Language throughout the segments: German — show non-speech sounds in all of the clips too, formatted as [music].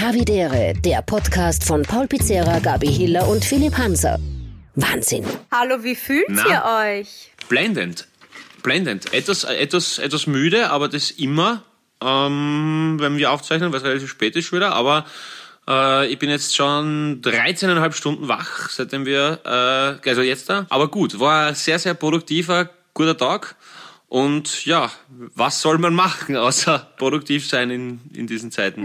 Havidere, der Podcast von Paul Pizzera, Gabi Hiller und Philipp Hanser. Wahnsinn. Hallo, wie fühlt Na? ihr euch? Blendend. Blendend. Etwas, etwas, etwas müde, aber das immer, ähm, wenn wir aufzeichnen, weil es relativ spät ist schon wieder. Aber äh, ich bin jetzt schon 13,5 Stunden wach, seitdem wir, äh, also jetzt da. Aber gut, war ein sehr, sehr produktiver, guter Tag. Und ja, was soll man machen, [laughs] außer produktiv sein in, in diesen Zeiten?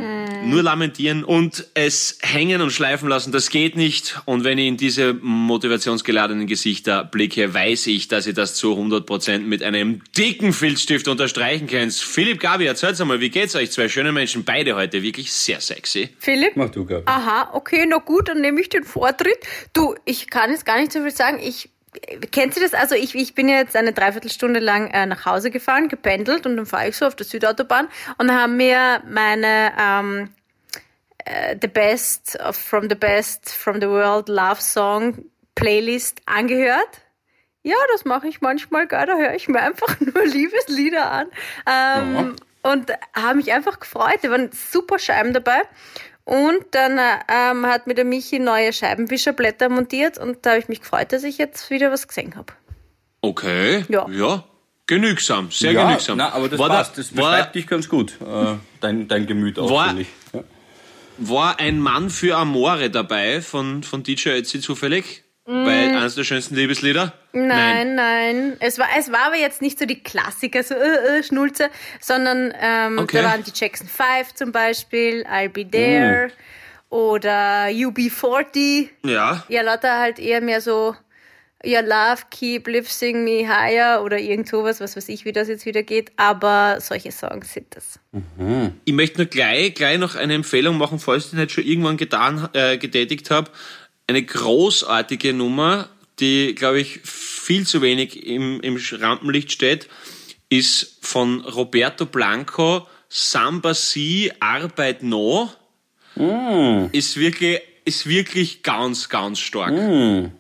Nur lamentieren und es hängen und schleifen lassen, das geht nicht. Und wenn ich in diese motivationsgeladenen Gesichter blicke, weiß ich, dass ihr das zu 100% mit einem dicken Filzstift unterstreichen könnt. Philipp, Gabi, erzählt's einmal, wie geht's euch? Zwei schöne Menschen, beide heute, wirklich sehr sexy. Philipp? Mach du, Gabi. Aha, okay, na gut, dann nehme ich den Vortritt. Du, ich kann jetzt gar nicht so viel sagen. Ich Kennst du das? Also ich, ich bin ja jetzt eine Dreiviertelstunde lang äh, nach Hause gefahren, gependelt und dann fahre ich so auf der Südautobahn und dann haben mir meine ähm, äh, The Best of, from the Best from the World Love Song Playlist angehört. Ja, das mache ich manchmal, gell, da höre ich mir einfach [laughs] nur Liebeslieder an. Ähm, Und habe mich einfach gefreut. Da waren super Scheiben dabei. Und dann äh, ähm, hat mir der Michi neue Scheibenwischerblätter montiert und da habe ich mich gefreut, dass ich jetzt wieder was gesehen habe. Okay. Ja. Ja. Genügsam, sehr ja, genügsam. Na, aber das war, passt. da- Das war, beschreibt dich ganz gut. Äh, dein, dein Gemüt auch, War- finde ich. Ja. war ein Mann für Amore dabei von, von DJ Ötzi zufällig? Bei eines der schönsten Liebeslieder? Nein, nein. Es war, es war aber jetzt nicht so die Klassiker, so äh, äh, Schnulze, sondern ähm, Okay. da waren die Jackson 5 zum Beispiel, I'll Be There oder UB40. Ja. Ja, lauter halt eher mehr so Your Love, Keep Lifting Me Higher oder irgend sowas, was weiß ich, wie das jetzt wieder geht. Aber solche Songs sind das. Ich möchte nur gleich, gleich noch eine Empfehlung machen, falls ich das nicht schon irgendwann getan, äh, getätigt habe. Eine großartige Nummer, die, glaube ich, viel zu wenig im, im Rampenlicht steht, ist von Roberto Blanco, Samba Si, Arbeit No. Ist wirklich, ist wirklich ganz, ganz stark.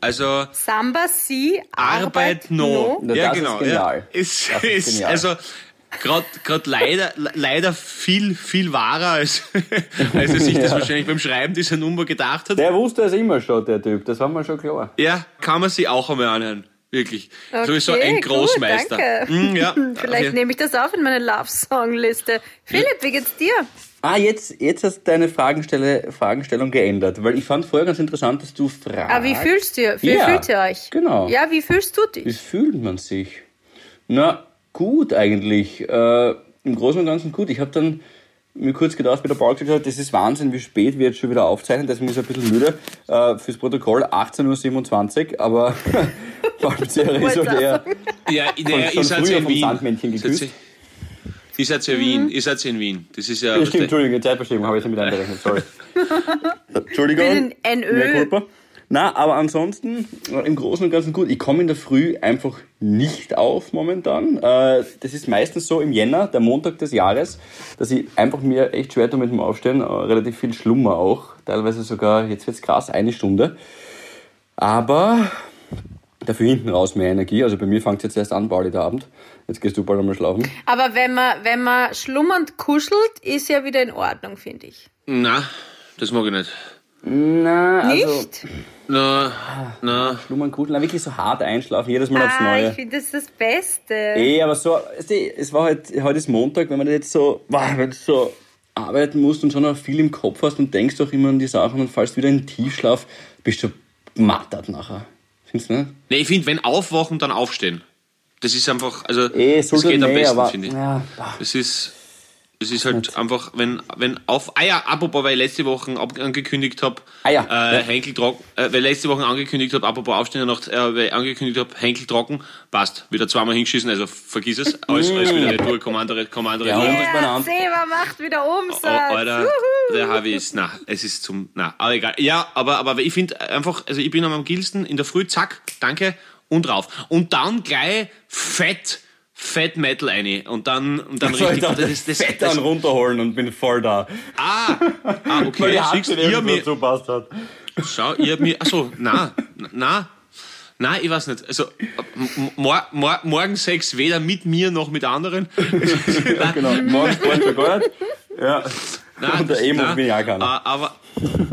Also, Samba Si, Arbeit no. Na, ja, das ist genau. genial. Ja. Ist, Das ist ist, genial. also gerade leider le- leider viel viel wahrer als [laughs] als er sich das [laughs] Ja. wahrscheinlich beim Schreiben dieser Nummer gedacht hat. Der wusste es immer schon, der Typ. Das war mir schon klar. Ja, kann man sich auch einmal anhören. Wirklich. Sowieso Okay, ein gut, Großmeister. danke. Mm, ja, [laughs] Vielleicht nehme ich das auf in meine Love-Song-Liste. Philipp, wie geht's dir? Ah, jetzt, jetzt hast du deine Fragenstelle, Fragestellung geändert. Weil ich fand vorher ganz interessant, dass du fragst. Ah, wie fühlst du? Wie Ja, fühlt ihr euch? genau. Ja, wie fühlst du Wie dich? fühlt man sich? Na, gut eigentlich. Äh, Im Großen und Ganzen gut. Ich habe dann mir kurz gedacht, wie der Paul gesagt hat, das ist Wahnsinn, wie spät wir jetzt schon wieder aufzeichnen, deswegen ist er ein bisschen müde. Äh, fürs Protokoll 18.27 Uhr, aber [laughs] Paul Pizzerra ist halt eher Ja, naja, schon ihr seid früher ja in vom Wien. Sandmännchen seid geküsst. ja- Ihr seid ja in Wien. Ihr seid ja in Wien. Das ist ja. Ja, stimmt, Entschuldigung, Zeitverschiebung habe ich jetzt mit einberechnet, sorry. [laughs] Entschuldigung. Bin in NÖ. Na, aber ansonsten äh, im Großen und Ganzen gut. Ich komme in der Früh einfach nicht auf momentan. Äh, das ist meistens so im Jänner, der Montag des Jahres, dass ich einfach mir echt schwer tue mit dem Aufstehen. Äh, relativ viel Schlummer auch. Teilweise sogar, jetzt wird's krass, eine Stunde. Aber dafür hinten raus mehr Energie. Also bei mir fängt jetzt erst an, Pauli, der Abend. Jetzt gehst du bald einmal schlafen. Aber wenn man, wenn man schlummernd kuschelt, ist ja wieder in Ordnung, finde ich. Na, das mag ich nicht. Na, also... Nicht? Na, na. Schlummern, kuscheln, wirklich so hart einschlafen, jedes Mal aufs Ah, Neue. ich finde das das Beste. Eh, aber so, es war halt, heute ist Montag, wenn man jetzt so, wow, wenn du so arbeiten musst und schon noch viel im Kopf hast und denkst auch immer an die Sachen und fallst wieder in den Tiefschlaf, bist du mattert nachher. Findest du nicht? Nee, ich finde, wenn aufwachen, dann aufstehen. Das ist einfach, also, Eh, das geht am besten, finde ich. ja. Das ist, das ist halt einfach, wenn, wenn auf, ah ja, apropos, weil ich letzte Woche angekündigt habe, äh, ja. Henkel trocken, äh, weil ich letzte Woche angekündigt habe, apropos Aufstehen Nacht, äh, weil ich angekündigt habe, Henkel trocken, passt, wieder zweimal hingeschissen, also vergiss es, alles, alles wieder retour, Kommandere, Kommandere, Ja, ja, eine Seba macht wieder Umsatz. Oh, Alter, Juhu. der Harvey ist, na, es ist zum, na, aber egal. Ja, aber, aber ich finde einfach, also ich bin am gilsten in der Früh, zack, danke, und rauf. Und dann gleich fett, fett Metal eine und dann, und dann [laughs] Soll ich richtig, da das, das, Fett das, dann runterholen und bin voll da. ah, ah, [laughs] Weil okay, die Hand siehst, nicht ihr mir, dazu passt hat. schau, ihr habt mir, achso, na, na, Nein, ich weiß nicht. Also mor mor morgen Sex weder mit mir noch mit anderen. [laughs] Ja, genau. Morgen Sport für gar nicht. Ja. nein, Und der Emo bin ich auch keiner. äh, Aber,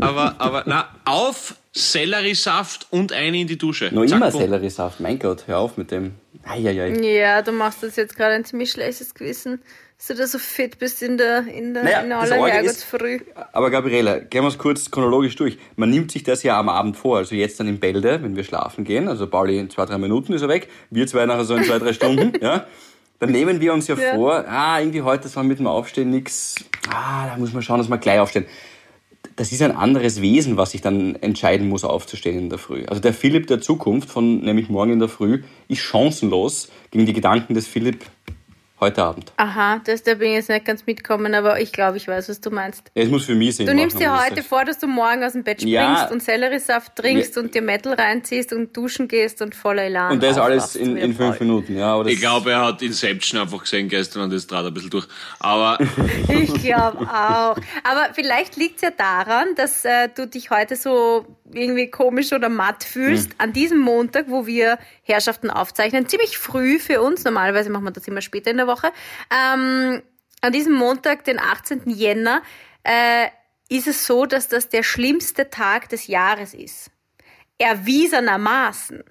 aber, aber, na, auf Selleriesaft und eine in die Dusche. Noch Zack, immer. Selleriesaft, mein Gott, hör auf mit dem. Eieiei. Ja, du machst das jetzt gerade ein ziemlich schlechtes Gewissen, dass du da so fit bist in der, in der Naja, in das aller Herrgottsfrüh. Aber Gabriele, gehen wir es kurz chronologisch durch. Man nimmt sich das ja am Abend vor, also jetzt dann in Bälde, wenn wir schlafen gehen. Also Pauli in zwei, drei Minuten ist er weg, wir zwei nachher so in zwei, drei Stunden. [laughs] Ja. Dann nehmen wir uns ja, Ja. vor, ah, irgendwie heute ist man mit dem Aufstehen nix. Ah, da muss man schauen, dass wir gleich aufstehen. Das ist ein anderes Wesen, was sich dann entscheiden muss, aufzustehen in der Früh. Also der Philipp der Zukunft, von nämlich morgen in der Früh, ist chancenlos gegen die Gedanken des Philipp heute Abend. Aha, das, da bin ich jetzt nicht ganz mitkommen, aber ich glaube, ich weiß, was du meinst. Es muss für mich Sinn Du nimmst machen, dir heute vor, dass du morgen aus dem Bett springst Ja. und Selleriesaft trinkst Ja. und dir Metal reinziehst und duschen gehst und voller Elan Und das alles in, in fünf. Minuten, ja. Ich glaube, er hat Inception einfach gesehen gestern und das trat ein bisschen durch. Aber [laughs] Ich glaube auch. Aber vielleicht liegt es ja daran, dass äh, du dich heute so irgendwie komisch oder matt fühlst. Hm. An diesem Montag, wo wir Herrschaften aufzeichnen, ziemlich früh für uns, normalerweise machen wir das immer später in der Woche, ähm, an diesem Montag, den 18. Jänner, äh, ist es so, dass das der schlimmste Tag des Jahres ist. Erwiesenermaßen.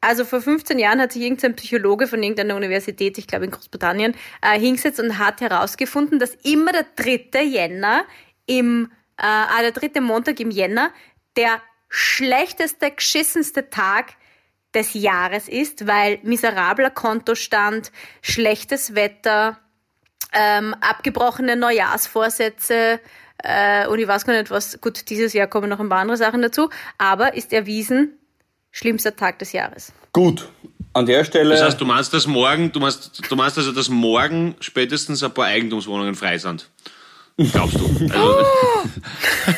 Also vor 15 Jahren hat sich irgendein Psychologe von irgendeiner Universität, ich glaube in Großbritannien, äh, hingesetzt und hat herausgefunden, dass immer der 3. Jänner im, äh, ah, der dritte Montag im Jänner der schlechteste, geschissenste Tag des Jahres ist, weil miserabler Kontostand, schlechtes Wetter, ähm, abgebrochene Neujahrsvorsätze äh, und ich weiß gar nicht was, gut, dieses Jahr kommen noch ein paar andere Sachen dazu, aber ist erwiesen, schlimmster Tag des Jahres. Gut. An der Stelle. das heißt, du meinst, dass morgen, du meinst, du meinst also, dass morgen spätestens ein paar Eigentumswohnungen frei sind. Glaubst du? Also, [laughs]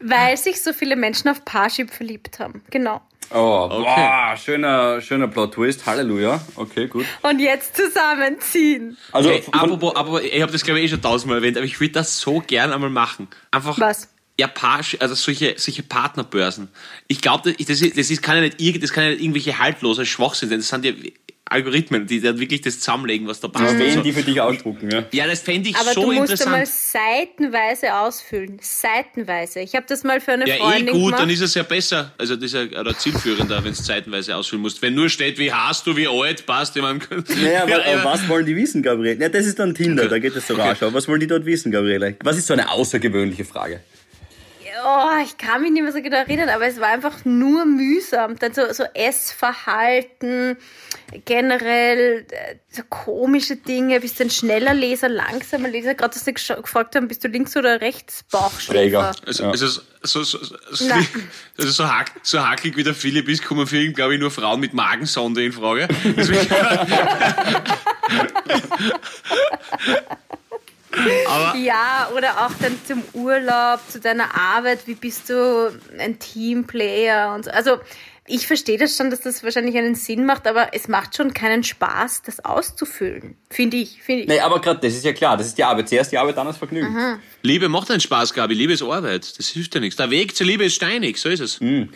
Weil sich so viele Menschen auf Parship verliebt haben. Genau. Oh, boah, schöner, schöner Plot-Twist. Halleluja. Okay, gut. Und jetzt zusammenziehen. Also, hey, apropos, apropos, ich habe das glaube ich eh schon tausendmal erwähnt, aber ich würde das so gern einmal machen. Einfach Was? Japasch, also solche, solche Partnerbörsen. Ich glaube, das, das, ist, das ist, kann ja nicht, das kann ja nicht irgendwelche haltlose Schwachsinn sein. Das sind ja Algorithmen, die dann wirklich das zusammenlegen, was da passt. wen so. die für dich ausdrucken, ja. Ja, das fände ich Aber so du musst interessant. einmal seitenweise ausfüllen. Seitenweise. Ich habe das mal für eine Ja, eh Freundin gut, gemacht. dann ist es ja besser. Also das ist ja oder zielführender, wenn es zeitenweise ausfüllen musst. Wenn nur steht, wie hast du, wie alt, passt jemand. [laughs] Naja, aber, Ja, aber was wollen die wissen, Gabriele? Ja, das ist dann Tinder, da geht es so rasch. Aber was wollen die dort wissen, Gabriele? Was ist so eine außergewöhnliche Frage? Oh, ich kann mich nicht mehr so genau erinnern, aber es war einfach nur mühsam. Dann so, so Essverhalten, generell äh, so komische Dinge. Bist du ein schneller Leser, langsamer Leser? Gerade, dass sie gefragt haben, bist du links oder rechts Träger. Bauchschläfer? Also, Ja. also so, so, so, so, also so, hack, so hackig wie der Philipp ist, kommen für ihn, glaube ich, nur Frauen mit Magensonde in Frage. Deswegen, [laughs] [laughs] aber Ja, oder auch dann zum Urlaub, zu deiner Arbeit, wie bist du ein Teamplayer und so. Also ich verstehe das schon, dass das wahrscheinlich einen Sinn macht, aber es macht schon keinen Spaß, das auszufüllen. Finde ich, finde ich. Nee, aber gerade, das ist ja klar, das ist die Arbeit. Zuerst die Arbeit, dann das Vergnügen. Liebe macht einen Spaß, Gabi. Liebe ist Arbeit. Das hilft ja nichts. Der Weg zur Liebe ist steinig, so ist es. Und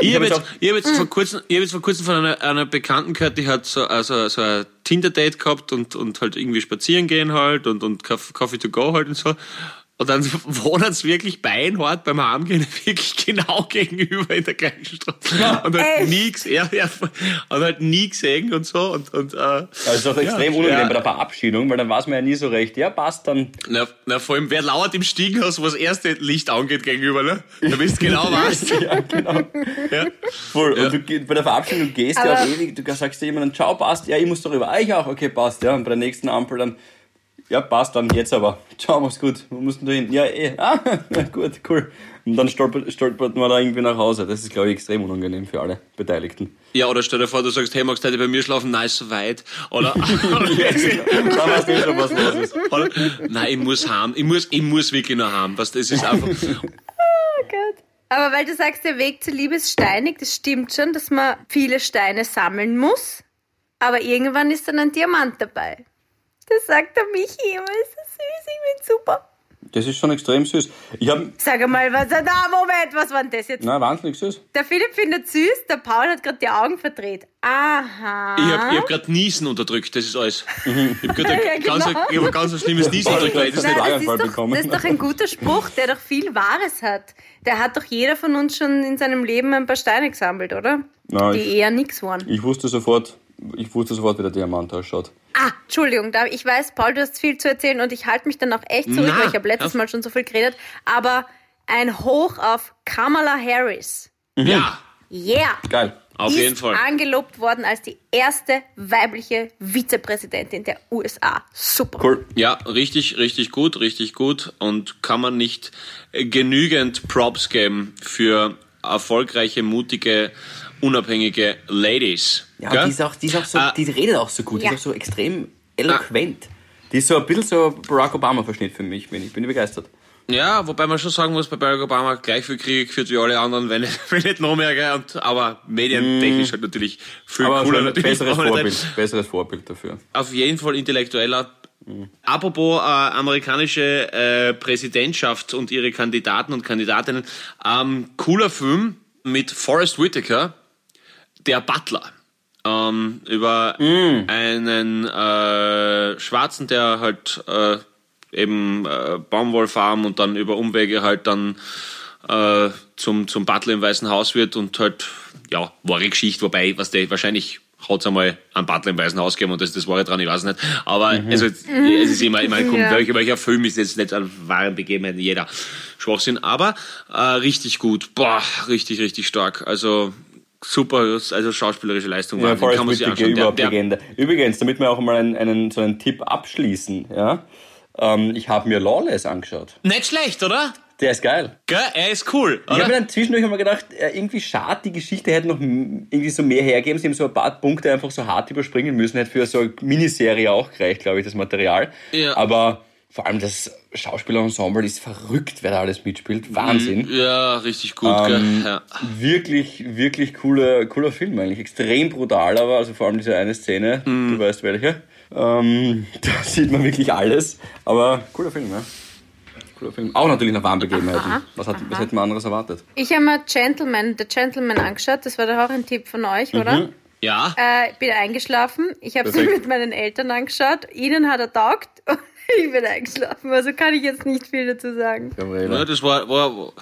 Ich habe hab jetzt, ich hab jetzt, vor kurzem, ich hab jetzt vor kurzem von einer, einer Bekannten gehört, die hat so, also, so ein Tinder-Date gehabt und, und halt irgendwie spazieren gehen halt und, und Coff- Coffee to go halt und so. Und dann [laughs] wohnen sie wirklich beinhart beim Heimgehen [laughs] wirklich genau gegenüber in der gleichen Straße. Und halt gesehen, ja, ja, und halt nie gesehen und so. Und, und, äh, Das ist auch extrem Ja, unangenehm ja. bei der Verabschiedung, weil dann weiß man ja nie so recht. Ja, passt dann. na, na, vor allem, wer lauert im Stiegenhaus, wo das erste Licht angeht gegenüber, ne? Da bist du genau [laughs] was. ja, genau. Ja. Voll. Ja. Und du, bei der Verabschiedung du gehst ja Aber- auch ewig, du sagst dir jemandem, ciao, passt, ja, ich muss darüber. Ah, ich auch, okay, passt, ja. Und bei der nächsten Ampel dann, ja, passt dann, jetzt aber. [laughs] Ciao, mach's gut. Wo musst du hin? Ja, eh. [laughs] Ah, [laughs] gut, cool. Und dann stolpert, stolpert man da irgendwie nach Hause. Das ist, glaube ich, extrem unangenehm für alle Beteiligten. Ja, oder stell dir vor, du sagst, hey, magst du heute bei mir schlafen? Nein, ist so weit. Oder, Dann weißt du eh schon, was los ist. oder nein, ich muss heim. Ich muss, ich muss wirklich noch. Was, das ist einfach, Aber weil du sagst, der Weg zur Liebe ist steinig, das stimmt schon, dass man viele Steine sammeln muss. Aber irgendwann ist dann ein Diamant dabei. Das sagt der Michi immer, ist das süß, ich bin super. Das ist schon extrem süß. Ich habe, Sag mal, was, na, Moment, was war denn das jetzt? na, wahnsinnig süß. Der Philipp findet süß, der Paul hat gerade die Augen verdreht. Aha. Ich hab, ich hab grad Niesen unterdrückt, das ist alles. Ich hab grad [laughs] ein, Ja, ganz, genau. ich hab ein ganz schlimmes Niesen unterdrückt. weil Das Nein, nicht, Nein, das, ist doch, bekommen. das ist doch ein guter Spruch, der doch viel Wahres hat. Der hat doch jeder von uns schon in seinem Leben ein paar Steine gesammelt, oder? Na, Die ich- eher nix waren. Ich wusste sofort, ich wusste sofort, wie der Diamant ausschaut. Ah, Entschuldigung, da, ich weiß, Paul, du hast viel zu erzählen und ich halte mich dann auch echt zurück, Na, weil ich habe letztes. Mal schon so viel geredet. Aber ein Hoch auf Kamala Harris. ja, Yeah! Geil. auf ist jeden Fall. angelobt worden als die erste weibliche Vizepräsidentin der USA. Super. Cool. Ja, richtig, richtig gut, richtig gut. Und kann man nicht äh, genügend Props geben für erfolgreiche, mutige, unabhängige Ladies. Ja, Gell? die ist auch, die ist auch so, Ah. die redet auch so gut, Ja. die ist auch so extrem eloquent. Die ist so ein bisschen so Barack Obama-Verschnitt für mich, bin ich bin begeistert. Ja, wobei man schon sagen muss, bei Barack Obama gleich viel Krieg geführt wie alle anderen, wenn nicht, [laughs] wenn nicht noch mehr, gell? Und, aber medientechnisch halt natürlich viel Aber cooler. Natürlich besseres Vorbild, besseres Vorbild dafür. auf jeden Fall intellektueller. Apropos äh, amerikanische äh, Präsidentschaft und ihre Kandidaten und Kandidatinnen. Ähm, cooler Film mit Forrest Whitaker, der Butler. Ähm, über einen äh, Schwarzen, der halt äh, eben äh, Baumwollfarm und dann über Umwege halt dann äh, zum, zum Butler im Weißen Haus wird und halt, ja, wahre Geschichte, wobei, was der wahrscheinlich es einmal einen Butler im Weißen Haus gegeben und das ist das Wahre dran, ich weiß nicht. Aber also, es ist immer, ich meine, kommt, Ja. welcher, welcher Film ist jetzt nicht an wahren Begebenheiten, jeder Schwachsinn, aber äh, richtig gut, boah, richtig, richtig stark. Also super, also schauspielerische Leistung, Ja, Forrest kann man sich anschauen. Der, der. Übrigens, damit wir auch mal einen, einen, so einen Tipp abschließen, ja, ähm, ich habe mir Lawless angeschaut. nicht schlecht, oder? Der ist geil. Gell? Er ist cool, Ich habe mir oder? dann zwischendurch immer gedacht, äh, irgendwie schade, die Geschichte hätte noch irgendwie so mehr hergeben. Sie haben so ein paar Punkte einfach so hart überspringen müssen. Hätte für so eine Miniserie auch gereicht, glaube ich, das Material. Ja. Aber vor allem das Schauspielerensemble ist verrückt, wer da alles mitspielt. Wahnsinn. Ja, richtig gut, Ähm, gell? Ja. Wirklich, wirklich cooler, cooler Film eigentlich. Extrem brutal, aber also vor allem diese eine Szene, Mhm. du weißt welche. Ähm, [laughs] da sieht man wirklich alles. Aber cooler Film, ja. Cooler Film. Auch natürlich nach Begebenheiten. Was, hat, was hätte man anderes erwartet? Ich habe mir Gentleman, The Gentleman angeschaut. Das war doch auch ein Tipp von euch, oder? Ja, Äh, ich bin eingeschlafen. Ich habe sie [laughs] mit meinen Eltern angeschaut. Ihnen hat er taugt. [laughs] Ich bin eingeschlafen. Also kann ich jetzt nicht viel dazu sagen. Ja, das war, war,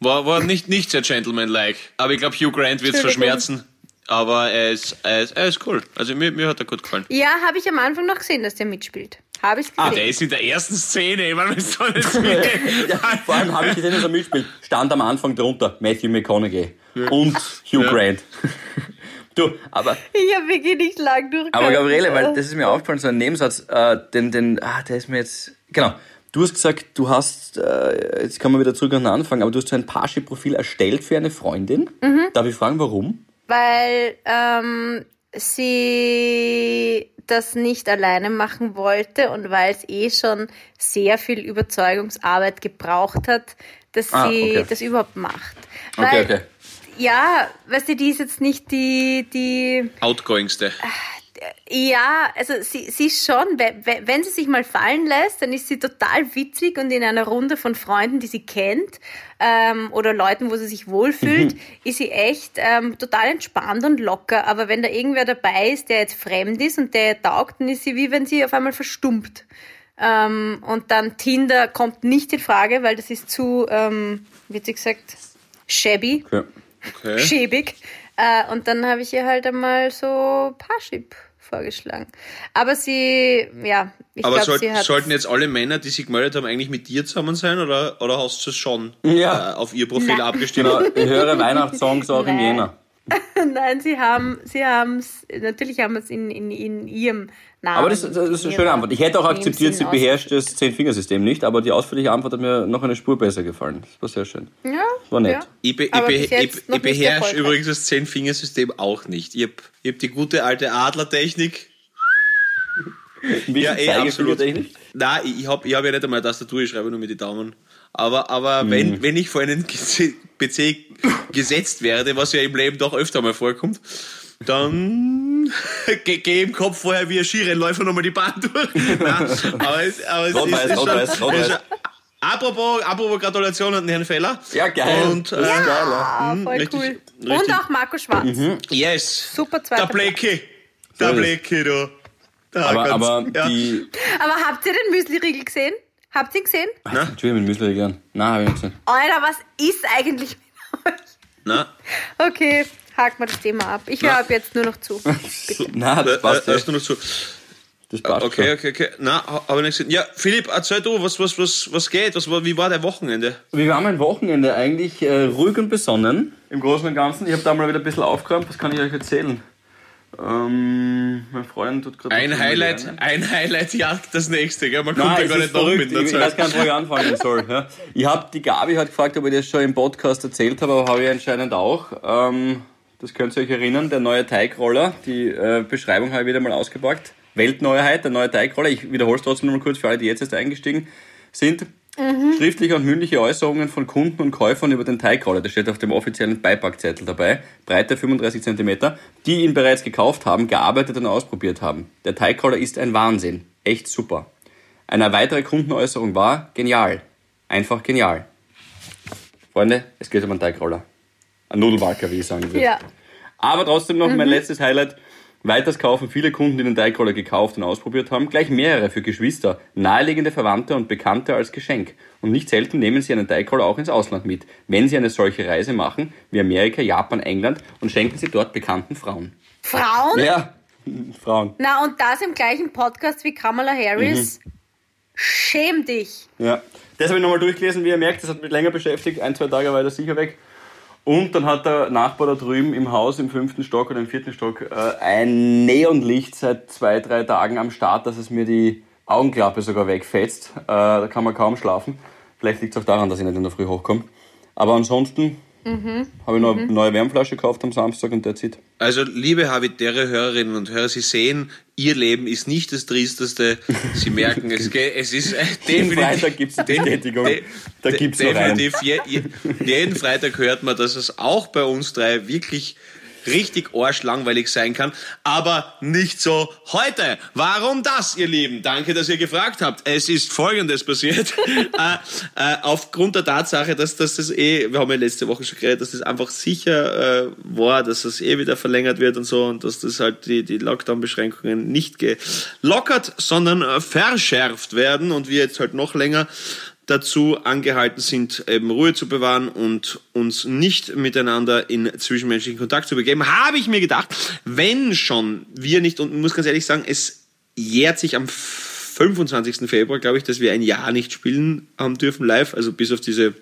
war, war nicht, nicht sehr gentleman-like. Aber ich glaube, Hugh Grant wird es verschmerzen. Aber er ist, er ist, er ist cool. Also mir, mir hat er gut gefallen. Ja, habe ich am Anfang noch gesehen, dass der mitspielt. Habe ich Ah, gesehen. der ist in der ersten Szene. Ich meine, was soll das Ja, vor allem habe ich gesehen, dass er mitspielt. Stand am Anfang drunter Matthew McConaughey und Hugh Ja. Grant. [laughs] Du, aber, ich habe wirklich nicht lang durchgehalten. aber Gabriele, weil das ist mir aufgefallen, so ein Nebensatz, äh, den, den, ah, der ist mir jetzt, genau. Du hast gesagt, du hast, äh, jetzt kommen wir wieder zurück an den Anfang, aber du hast so ein Parship-Profil erstellt für eine Freundin. Darf ich fragen, warum? Weil ähm, sie das nicht alleine machen wollte und weil es eh schon sehr viel Überzeugungsarbeit gebraucht hat, dass Ah, sie okay. das überhaupt macht. Okay, Weil, okay. Ja, weißt du, die ist jetzt nicht die, die Outgoingste. Ja, also sie, sie ist schon, we- we- wenn sie sich mal fallen lässt, dann ist sie total witzig und in einer Runde von Freunden, die sie kennt ähm, oder Leuten, wo sie sich wohlfühlt, ist sie echt ähm, total entspannt und locker. Aber wenn da irgendwer dabei ist, der jetzt fremd ist und der taugt, dann ist sie wie wenn sie auf einmal verstummt. Ähm, und dann Tinder kommt nicht in Frage, weil das ist zu, ähm, wie gesagt, shabby okay. Okay. schäbig. Äh, und dann habe ich ihr halt einmal so Parship vorgeschlagen. Aber sie, ja, ich Aber glaube, soll, sie hat. sollten jetzt alle Männer, die sich gemeldet haben, eigentlich mit dir zusammen sein oder, oder hast du es schon Ja. äh, auf ihr Profil Nein. abgestimmt? Genau, ich höre Weihnachtssongs auch im Nein. Jänner. [laughs] Nein, sie haben, sie haben es, natürlich haben wir es in, in, in ihrem Namen. Aber das, das ist eine in schöne Antwort. Ich hätte auch akzeptiert, sie beherrscht das Zehn-Fingersystem nicht, aber die ausführliche Antwort hat mir noch eine Spur besser gefallen. Das war sehr schön. Ja, War nett. Ja. Ich, be, ich, be, ich, ich beherrsche übrigens das Zehn-Fingersystem auch nicht. Ich habe hab die gute alte Adlertechnik. [laughs] Ja, eh, absolut. Nein, ich, ich habe ich hab ja nicht einmal eine Tastatur, ich schreibe nur mit den Daumen. Aber, aber Mhm. wenn, wenn ich vor einen PC gesetzt werde, was ja im Leben doch öfter mal vorkommt, dann [laughs] gehe geh im Kopf vorher wie ein Skirennläufer nochmal die Bahn durch. [laughs] Nein, aber es, aber es Rot-Weiß, ist, ist, Rot-Weiß, schon, Rot-Weiß. ist schon Apropos, apropos Gratulation an Herrn Feller. Ja, geil. Und, äh, ja. Ah, voll richtig- cool. richtig. Und auch Marco Schwarz. Yes. Super zweiter Der Blackie. Der. Blackie, du. Der Aber, ganz- aber ja. die. Aber habt ihr den Müsli-Riegel gesehen? Habt ihr ihn gesehen? Entschuldigung, mit Müsli gern. Nein, hab ich nicht gesehen. Alter, was ist eigentlich mit euch? Na, Okay, haken wir das Thema ab. Ich höre ab jetzt nur noch zu. [laughs] Äh, das passt. äh, ja. hörst du noch zu? Das passt Okay, okay, okay. Na, habe ich nicht gesehen. Ja, Philipp, erzähl du, was, was, was, was geht? Was, war- wie war dein Wochenende? Wie war mein Wochenende eigentlich? Äh, ruhig und besonnen. Im Großen und Ganzen. Ich habe da mal wieder ein bisschen aufgeräumt. Was kann ich euch erzählen? Ähm, mein Freund tut gerade. Ein Highlight, ein Highlight jagt das nächste, gell? Man kommt Nein, ja gar nicht noch mit der Ich, ich weiß Zeit. gar nicht, wo ich anfangen soll. Ja. Ich habe die Gabi hat gefragt, ob ich das schon im Podcast erzählt habe, aber habe ich anscheinend auch. Ähm, das könnt ihr euch erinnern, der neue Teigroller. Die äh, Beschreibung habe ich wieder mal ausgepackt. Weltneuheit, der neue Teigroller. Ich wiederhole es trotzdem noch mal kurz für alle, die jetzt erst eingestiegen sind. Schriftliche und mündliche Äußerungen von Kunden und Käufern über den Teigroller. Das steht auf dem offiziellen Beipackzettel dabei. Breite 35 cm. Die ihn bereits gekauft haben, gearbeitet und ausprobiert haben. Der Teigroller ist ein Wahnsinn. Echt super. Eine weitere Kundenäußerung war genial. Einfach genial. Freunde, es geht um einen Teigroller. Ein Nudelwalker, wie ich sagen würde. Ja. Aber trotzdem noch mein letztes Highlight. Weiters kaufen viele Kunden, die den Teigroller gekauft und ausprobiert haben, gleich mehrere für Geschwister, naheliegende Verwandte und Bekannte als Geschenk. Und nicht selten nehmen sie einen Teigroller auch ins Ausland mit, wenn sie eine solche Reise machen, wie Amerika, Japan, England, und schenken sie dort bekannten Frauen. Frauen? Ja, Frauen. Na, und das im gleichen Podcast wie Kamala Harris. Mhm. Schäm dich. Ja, das habe ich nochmal durchgelesen, wie ihr merkt, das hat mich länger beschäftigt. Ein, zwei Tage war er sicher weg. Und dann hat der Nachbar da drüben im Haus im fünften Stock oder im vierten Stock äh, ein Neonlicht seit zwei, drei Tagen am Start, dass es mir die Augenklappe sogar wegfetzt. Äh, da kann man kaum schlafen. Vielleicht liegt es auch daran, dass ich nicht in der Früh hochkomme. Aber ansonsten habe ich noch eine neue Wärmflasche gekauft am Samstag und that's it. Also, liebe habitäre Hörerinnen und Hörer, Sie sehen, Ihr Leben ist nicht das Triesteste. Sie merken, es, [laughs] es ist äh, Jeden definitiv... Freitag gibt es die [laughs] Bestätigung. de- Da gibt's. Definitiv. Je, je, jeden Freitag hört man, dass es auch bei uns drei wirklich richtig arschlangweilig sein kann, aber nicht so heute. Warum das, ihr Lieben? Danke, dass ihr gefragt habt. Es ist Folgendes passiert. [laughs] äh, äh, aufgrund der Tatsache, dass, dass das eh, wir haben ja letzte Woche schon geredet, dass das einfach sicher äh, war, dass das eh wieder verlängert wird und so und dass das halt die, die Lockdown-Beschränkungen nicht gelockert, sondern äh, verschärft werden und wir jetzt halt noch länger dazu angehalten sind, eben Ruhe zu bewahren und uns nicht miteinander in zwischenmenschlichen Kontakt zu begeben, habe ich mir gedacht, wenn schon wir nicht, und ich muss ganz ehrlich sagen, es jährt sich am 25. Februar, glaube ich, dass wir ein Jahr nicht spielen haben dürfen live, also bis auf diese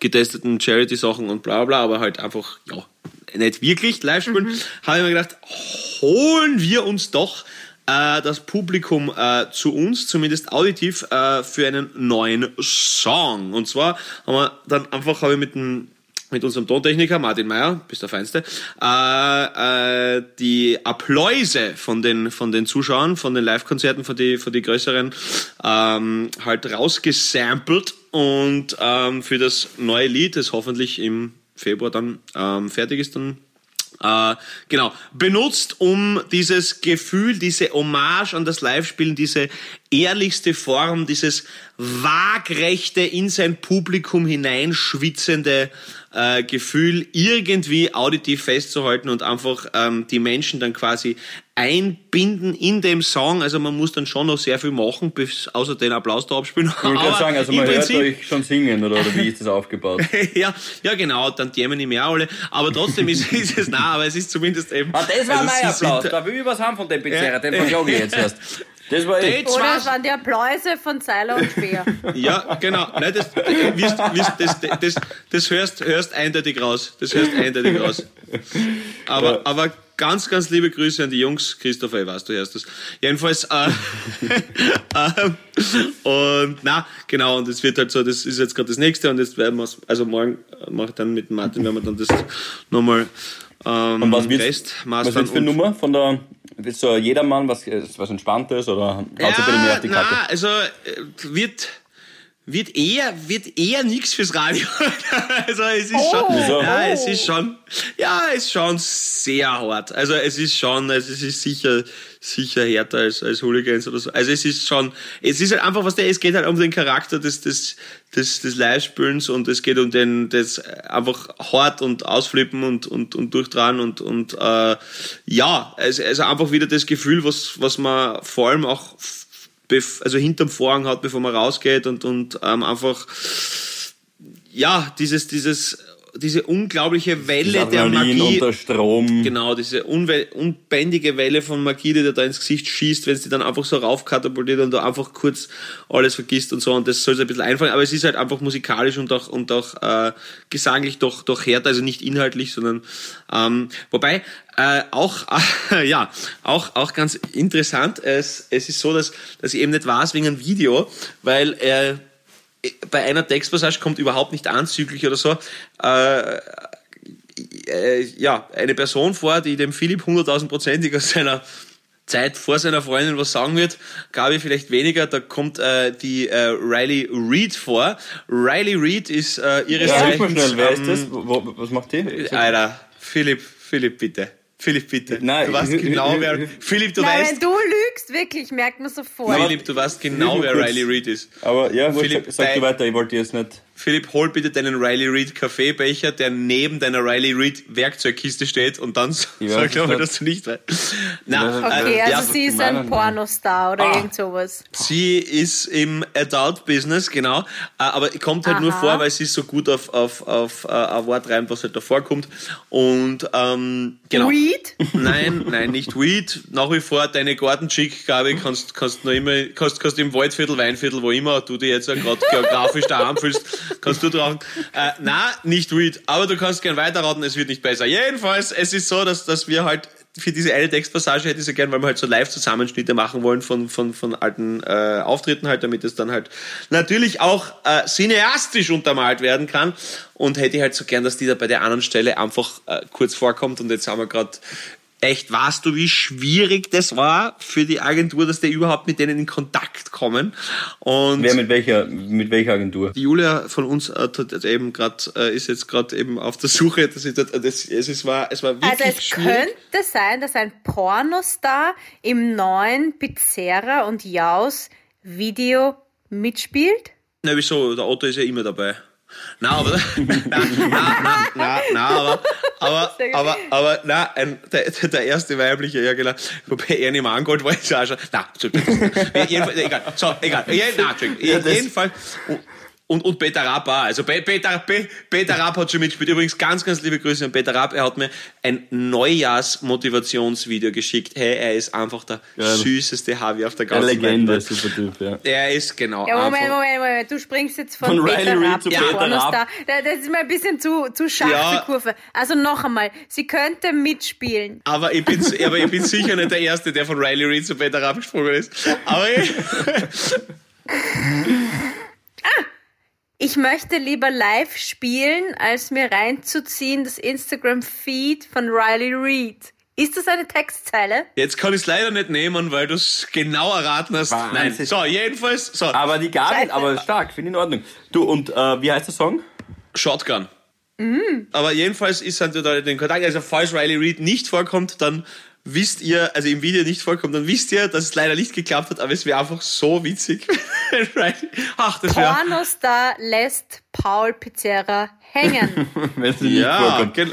getesteten Charity-Sachen und bla bla, aber halt einfach, ja, nicht wirklich live spielen, habe ich mir gedacht, holen wir uns doch äh, das Publikum äh, zu uns, zumindest auditiv, äh, für einen neuen Song. Und zwar haben wir dann einfach, habe ich mit dem mit unserem Tontechniker Martin Meyer, bist der Feinste, äh, äh, die Appläuse von den, von den Zuschauern, von den Live-Konzerten, von die, von die größeren, ähm, halt rausgesampelt und ähm, für das neue Lied, das hoffentlich im Februar dann ähm, fertig ist, dann äh, genau, benutzt, um dieses Gefühl, diese Hommage an das Live-Spielen, diese ehrlichste Form, dieses waagrechte, in sein Publikum hineinschwitzende äh, Gefühl irgendwie auditiv festzuhalten und einfach ähm, die Menschen dann quasi einbinden in dem Song. Also man muss dann schon noch sehr viel machen, bis außer den Applaus da abspielen. Ich würde gerade sagen, also im man hört Prinzip- euch schon singen, oder, oder wie ist das aufgebaut? [laughs] ja, ja, genau, dann dämmen nicht mehr alle. Aber trotzdem ist, [laughs] ist es nah, aber es ist zumindest eben. Ah, das war also mein sind- Applaus. Da will ich was haben von dem Pizzeria, Ja. den verklage ich jetzt erst. [laughs] Das war echt. Das Oder es waren die Appläuse von Seiler und Speer. [laughs] Ja, genau. Nein, das, wirst, wirst, das, das, das hörst, hörst eindeutig raus. Das hörst eindeutig raus. Aber, aber ganz, ganz liebe Grüße an die Jungs. Christopher, ich weiß, du hörst das. Jedenfalls, äh, [laughs] ähm, und na, genau, und es wird halt so, das ist jetzt gerade das nächste und jetzt werden wir also morgen mache ich dann mit Martin, werden wir dann das nochmal ähm, Und was wird's, Rest was wird's für Nummer von der, wird's so jedermann, was, was Entspanntes oder haut ja, ein bisschen mehr auf die na, Kacke? also äh, wird wird eher, wird eher nix fürs Radio. [laughs] also es ist Oh. schon, ja, es ist schon, ja, es ist schon sehr hart. Also es ist schon, also es ist sicher, sicher härter als, als Hooligans oder so. Also es ist schon, es ist halt einfach, was der, es geht halt um den Charakter des, des, des, des Live-Spielens und es geht um den, das einfach hart und ausflippen und, und, und durchdran und, und, äh, ja, es, also einfach wieder das Gefühl, was, was man vor allem auch also hinterm Vorhang hat, bevor man rausgeht und, und ähm, einfach ja, dieses, dieses, diese unglaubliche Welle der Magie. unter Strom. Genau, diese unbändige Welle von Magie, die dir da ins Gesicht schießt, wenn es dir dann einfach so raufkatapultiert und du einfach kurz alles vergisst und so. Und das soll so ein bisschen einfangen. Aber es ist halt einfach musikalisch und auch, und auch äh, gesanglich doch, doch härter, also nicht inhaltlich, sondern ähm, wobei äh, auch äh, [laughs] ja auch auch ganz interessant. Es, es ist so, dass dass ich eben nicht weiß wegen einem Video, weil äh, bei einer Textpassage kommt überhaupt nicht anzüglich oder so. Äh, äh, ja, eine Person vor, die dem Philipp hunderttausendprozentig aus seiner Zeit vor seiner Freundin was sagen wird, Gabi vielleicht weniger, da kommt äh, die äh, Riley Reid vor. Riley Reid ist äh, ihres Ja, sag mal Zeichens, schnell, wer ist ähm, das? Wo, was macht die? Alter, Philipp, Philipp bitte. Philipp bitte. Nein, du weißt ich- genau wer. Philipp, du Nein, weißt. wenn du lügst, wirklich, merkt man sofort. Philipp, du weißt genau, wer. Riley Reid ist. Aber ja, Philipp, sag, sag du weiter, ich wollte jetzt nicht. Philipp, hol bitte deinen Riley Reid Kaffeebecher, der neben deiner Riley Reid Werkzeugkiste steht und dann Ich weiß sag es mal, dass du nicht weißt. weiß Na, es Okay, äh, also ja, sie ist ein? Pornostar oder Ah. irgend sowas. sie ist im Adult Business, genau, äh, aber kommt halt nur Aha. vor, weil sie so gut auf, auf, auf äh, ein Wort reimt, was halt davor kommt. Und ähm, genau. Weed? [laughs] Nein, nein, nicht Weed. Nach wie vor deine Gartenchick, Gabi, kannst, kannst noch immer, kannst, kannst im Waldviertel, Weinviertel, wo immer du dich jetzt gerade geografisch daheim fühlst, kannst du rauchen. Äh, na, nicht Weed, aber du kannst gern weiterraten, es wird nicht besser. Jedenfalls, es ist so, dass, dass wir halt für diese eine Textpassage hätte ich so gern, weil wir halt so Live-Zusammenschnitte machen wollen von, von, von alten äh, Auftritten halt, damit es dann halt natürlich auch äh, cineastisch untermalt werden kann. Und hätte ich halt so gern, dass die da bei der anderen Stelle einfach äh, kurz vorkommt. Und jetzt haben wir gerade echt, weißt du, wie schwierig das war für die Agentur, dass die überhaupt mit denen in Kontakt kommen. Und Wer mit welcher, mit welcher Agentur? die Julia von uns äh, hat jetzt eben gerade äh, ist jetzt gerade eben auf der Suche, dass ich dort, das, es, es war es war wirklich Also es schwierig. könnte sein, dass ein Pornostar im neuen Pizzeria und Jaus Video mitspielt. Na wieso? Der Otto ist ja immer dabei. Na, aber, na, na, na, na, aber, aber, aber, aber, na, ein, der, der erste weibliche, ja genau, wobei Ernie Mangold war jetzt auch schon, na, jedenfalls, egal, so, egal, ja, na, jedenfalls, und, und Peter Rapp auch, also Pe- Peter, Pe- Peter Rapp hat schon mitgespielt, übrigens ganz, ganz liebe Grüße an Peter Rapp, er hat mir ein Neujahrsmotivationsvideo geschickt, hey, er ist einfach der Geil. süßeste Harvey auf der Eine ganzen Legende, Welt. super Typ, ja. Er ist, genau, Ja, Moment, Moment, Moment. Du springst jetzt von, Von Peter Riley Reid Rapp zu zu Peter. Rapp. Da- Das ist mir ein bisschen zu, zu scharf, Ja. die Kurve. Also noch einmal. Sie könnte mitspielen. Aber ich bin, [laughs] aber ich bin sicher nicht der Erste, der von Riley Reid zu Peter Rapp gesprungen ist. Aber ich, Ich möchte lieber live spielen, als mir reinzuziehen das Instagram-Feed von Riley Reid. Ist das eine Textzeile? jetzt kann ich es leider nicht nehmen, weil du es genau erraten hast. Wahnsinn. Nein, so, jedenfalls, so, Aber die Gabi, Scheiße. aber stark, finde ich in Ordnung. Du, und äh, wie heißt der Song? Shotgun. Aber jedenfalls ist halt da den Kontakt, also falls Riley Reid nicht vorkommt, dann wisst ihr, also im Video nicht vorkommt, dann wisst ihr, dass es leider nicht geklappt hat, aber es wäre einfach so witzig. [laughs] Ach, das wäre... Pornostar lässt Paul Pizzerra hängen. [laughs] Wenn sie nicht Ja, vorkommt.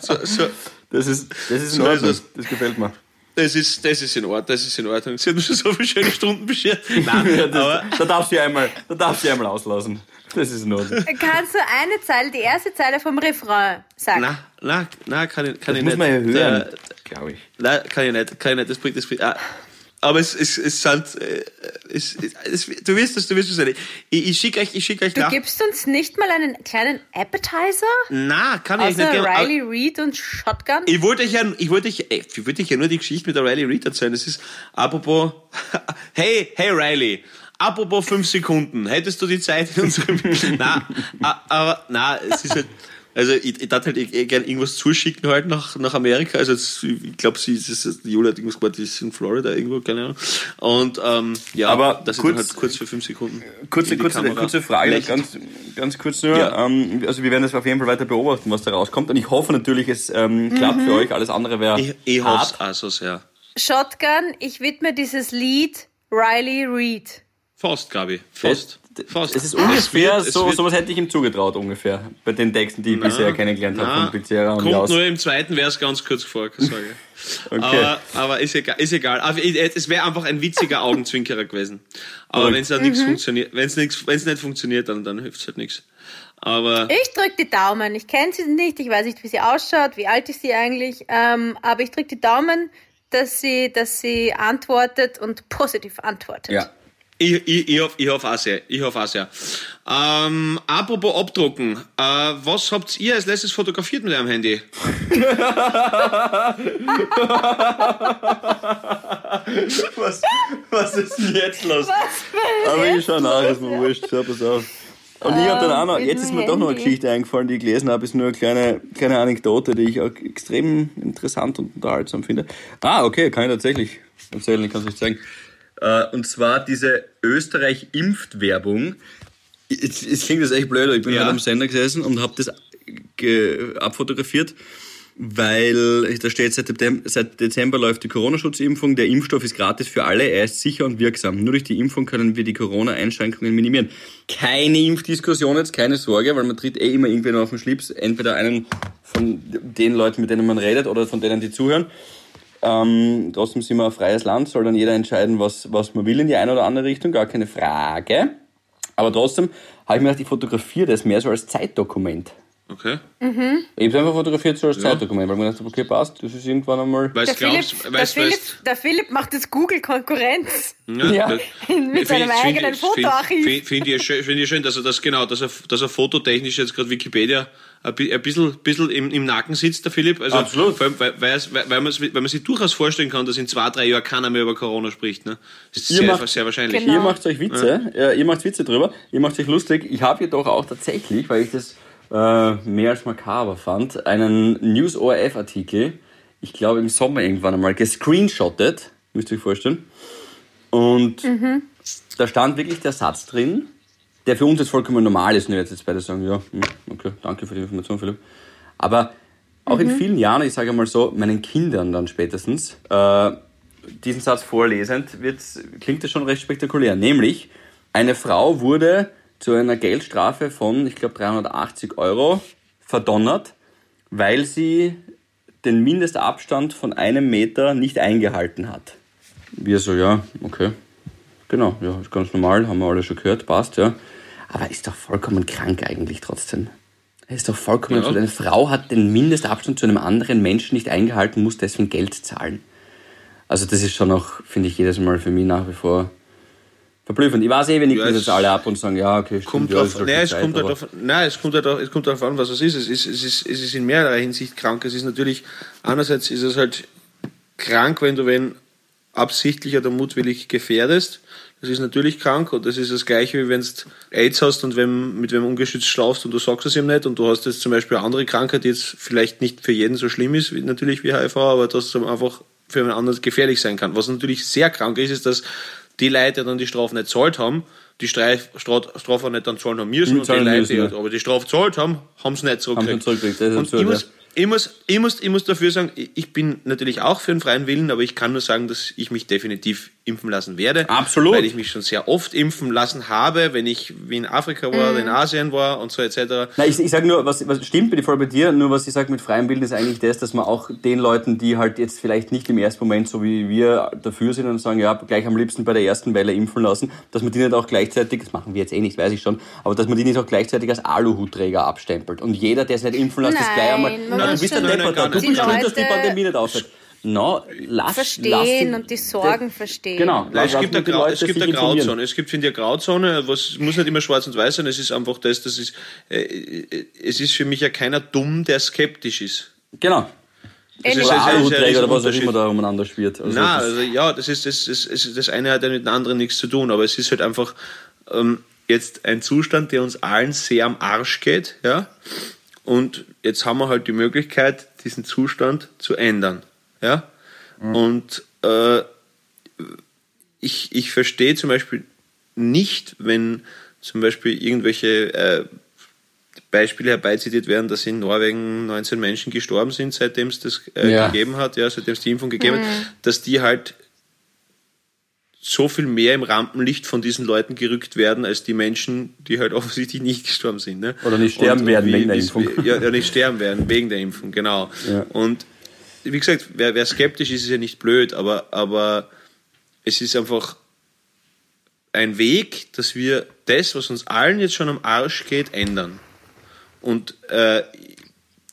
so, so, Das ist, das ist in So ist Ordnung. es. Das gefällt mir. das ist, das ist in Ordnung, das ist in Ordnung. Sie hat mir schon so viele schöne Stunden beschert. [laughs] Nein, Ja, das, aber... da darfst du einmal, da darfst du einmal auslassen. Das ist in Ordnung. Kannst du eine Zeile, die erste Zeile vom Refrain sagen? Na, na, na, kann ich, kann Das ich muss nicht. man ja hören, glaube ich. Nein, kann ich nicht, kann ich nicht, das bringt das bringt, ah. Aber es, es, es sind, äh, es, es, du wirst es, du wirst es nicht. Ich, ich schicke euch, ich schicke euch Du nach. gibst uns nicht mal einen kleinen Appetizer? Na, kann ich Außer nicht. geben. Riley Reid und Shotgun? Ich wollte euch ja, ich wollte euch, ich wollte euch ja nur die Geschichte mit der Riley Reid erzählen. Das ist, apropos, [laughs] hey, hey Riley, apropos fünf Sekunden, hättest du die Zeit in unserem, [laughs] na, a- aber, na, es ist halt, Also ich, ich darf halt eh, eh gerne irgendwas zuschicken halt nach, nach Amerika. Also jetzt, ich glaube, sie ist, ist, Julia hat irgendwas gemacht, die ist in Florida irgendwo, keine Ahnung. Und ähm, ja, Aber dass kurz- ich dann halt kurz für fünf Sekunden. Kurze, kurze, Kamera kurze Frage, ganz, ganz kurz nur. Ja. Ähm, also wir werden das auf jeden Fall weiter beobachten, was da rauskommt. Und ich hoffe natürlich, es ähm, klappt für euch. Alles andere wäre Ich, ich hoffe hart. es auch so sehr. Shotgun, ich widme dieses Lied Riley Reid. Fast, Gabi. Fast. Fast. Es ist ungefähr, Es wird- es so, wird- sowas hätte ich ihm zugetraut, ungefähr. Bei den Texten, die ich bisher kennengelernt habe Na, von Pizzeria und Kommt Jaus. nur im zweiten Vers ganz kurz vor, sage ich. [laughs] Okay. Aber, aber ist egal. Ist egal. Aber es wäre einfach ein witziger Augenzwinkerer gewesen. Aber Okay. wenn es dann nichts funktioniert, wenn es nichts, wenn es nicht funktioniert, dann, dann hilft es halt nichts. Aber Ich drück die Daumen. Ich kenne sie nicht, ich weiß nicht, wie sie ausschaut, wie alt ist sie eigentlich, ähm, aber ich drück die Daumen, dass sie, dass sie antwortet und positiv antwortet. Ja. Ich, ich, ich hoffe ich hoff auch sehr. Ich hoffe auch sehr. Ähm, apropos abdrucken. Äh, was habt ihr als letztes fotografiert mit eurem Handy? [laughs] Was, was ist denn jetzt los? Aber ich schau nach, ist mir wurscht. Schau, pass auf. Und ich habe dann auch noch, jetzt ist mir doch noch eine. Geschichte eingefallen, die ich gelesen habe, ist nur eine kleine, kleine Anekdote, die ich auch extrem interessant und unterhaltsam finde. Ah, okay, kann ich tatsächlich erzählen, ich kann es euch zeigen. Äh, Und zwar diese Österreich-Impft-Werbung. Es es klingt jetzt echt blöd, aber ich bin Ja. halt am Sender gesessen und habe das abfotografiert, weil da steht, seit Dezember, seit Dezember läuft die Corona-Schutzimpfung. Der Impfstoff ist gratis für alle, er ist sicher und wirksam. Nur durch die Impfung können wir die Corona-Einschränkungen minimieren. Keine Impfdiskussion jetzt, keine Sorge, weil man tritt eh immer irgendwen auf den Schlips. Entweder einen von den Leuten, mit denen man redet oder von denen, die zuhören. Ähm, trotzdem sind wir ein freies Land, soll dann jeder entscheiden, was, was man will in die eine oder andere Richtung, gar keine Frage. Aber trotzdem habe ich mir gedacht, ich fotografiere das mehr so als Zeitdokument. Okay. Ich habe es einfach fotografiert so als Zeitdokument, weil ich mir gedacht habe, okay, passt, das ist irgendwann einmal... Weißt Der, Philipp, glaubst, der, weißt, Philipp, weißt, der Philipp macht jetzt Google-Konkurrenz. Ja. das- [laughs] Mit find- seinem find- eigenen find- Fotoarchiv. find- Finde ich, schön- find ich schön, dass er das genau, dass er, dass er fototechnisch jetzt gerade Wikipedia ein bi- ein bisschen, bisschen im, im Nacken sitzt, der Philipp. Also, Absolut. Vor allem, weil, weil, weil, weil, man, weil man sich durchaus vorstellen kann, dass in zwei, drei Jahren keiner mehr über Corona spricht. Ne? Das ist Ihr sehr, macht- sehr wahrscheinlich. Genau. Ihr macht euch Witze, ja. ihr macht Witze drüber, ihr macht euch lustig. Ich habe jedoch auch tatsächlich, weil ich das äh, mehr als makaber fand, einen News-ORF-Artikel, ich glaube im Sommer irgendwann einmal, gescreenshottet, müsst ihr euch vorstellen. Und da stand wirklich der Satz drin, der für uns jetzt vollkommen normal ist. Und jetzt jetzt beide sagen, ja, hm, okay, danke für die Information, Philipp. Aber auch in vielen Jahren, ich sage mal so, meinen Kindern dann spätestens, äh, diesen Satz vorlesend, klingt das schon recht spektakulär. Nämlich, eine Frau wurde zu einer Geldstrafe von, ich glaube, 380 Euro verdonnert, weil sie den Mindestabstand von einem Meter nicht eingehalten hat. Wir so, ja, okay. Genau, ja, ist ganz normal, haben wir alle schon gehört, passt, ja. Aber ist doch vollkommen krank eigentlich trotzdem. Ist doch vollkommen Ja. Eine Frau hat den Mindestabstand zu einem anderen Menschen nicht eingehalten, muss deswegen Geld zahlen. Also das ist schon noch, finde ich, jedes Mal für mich nach wie vor verblüffend. Ich weiß eh, wir nicken Ja, das alle ab und sagen, ja, okay, stimmt, Kommt ja, drauf, halt nein, es Zeit, kommt drauf, nein, es kommt halt drauf, es kommt darauf an, was es ist. Es ist, es ist, es ist in mehrerer Hinsicht krank. Es ist natürlich, einerseits ist es halt krank, wenn du wen absichtlich oder mutwillig gefährdest. Das ist natürlich krank und das ist das Gleiche, wie wenn du AIDS hast und wenn, mit wem ungeschützt schlafst und du sagst es ihm nicht und du hast jetzt zum Beispiel eine andere Krankheit, die jetzt vielleicht nicht für jeden so schlimm ist, wie, natürlich wie HIV, aber das einfach für einen anderen gefährlich sein kann. Was natürlich sehr krank ist, ist, dass die Leute, die dann die Strafe nicht zahlt haben, die Streif, Stra- Strafe nicht dann zahlen haben müssen und die Leute, müssen, ja. aber die Strafe zahlt haben, haben es nicht zurückgekriegt. Haben sie zurückgekriegt, das ist und absurd, ich muss, ja. ich muss, ich muss, ich muss dafür sagen, ich ich bin natürlich auch für den freien Willen, aber ich kann nur sagen, dass ich mich definitiv impfen lassen werde. Absolut. Weil ich mich schon sehr oft impfen lassen habe, wenn ich wie in Afrika war oder in Asien war und so etc. Nein, ich, ich sage nur, was, was stimmt, bin ich voll bei dir, nur was ich sage mit freiem Willen ist eigentlich das, dass man auch den Leuten, die halt jetzt vielleicht nicht im ersten Moment so wie wir dafür sind und sagen, ja, gleich am liebsten bei der ersten Welle impfen lassen, dass man die nicht auch gleichzeitig, das machen wir jetzt eh nicht, weiß ich schon, aber dass man die nicht auch gleichzeitig als Aluhutträger abstempelt. Und jeder, der es nicht impfen lässt, ist gleich einmal, Nein, na, du bist ein gar du schuld, dass die Pandemie nicht aufhört. No, lass, Verstehen lass die, und die Sorgen verstehen. Genau. Nein, es gibt, eine, Grau, Leute es gibt eine. Grauzone. Es gibt, finde ich, eine Grauzone, was es muss nicht immer schwarz und weiß sein. Es ist einfach das, das ist, äh, äh, es ist für mich ja keiner dumm, der skeptisch ist. Genau. Das ist Oder sehr Aluhutträger oder was auch immer da umeinander schwirrt. Also Na, das- also ja, das ist das, das, das eine hat ja mit dem anderen nichts zu tun, aber es ist halt einfach ähm, jetzt ein Zustand, der uns allen sehr am Arsch geht, ja. Und jetzt haben wir halt die Möglichkeit, diesen Zustand zu ändern. Ja? Mhm. Und äh, ich, ich verstehe zum Beispiel nicht, wenn zum Beispiel irgendwelche äh, Beispiele herbeizitiert werden, dass in Norwegen 19 Menschen gestorben sind, seitdem es das äh, ja. gegeben hat, ja, seitdem es die Impfung gegeben mhm. hat, dass die halt so viel mehr im Rampenlicht von diesen Leuten gerückt werden, als die Menschen, die halt [laughs] offensichtlich nicht gestorben sind. Ne? Oder nicht sterben und, werden wie, wegen der Impfung. Ja, ja, nicht sterben werden wegen der Impfung, genau. Ja. Und wie gesagt, wer, wer skeptisch ist, ist ja nicht blöd, aber, aber es ist einfach ein Weg, dass wir das, was uns allen jetzt schon am Arsch geht, ändern. Und äh,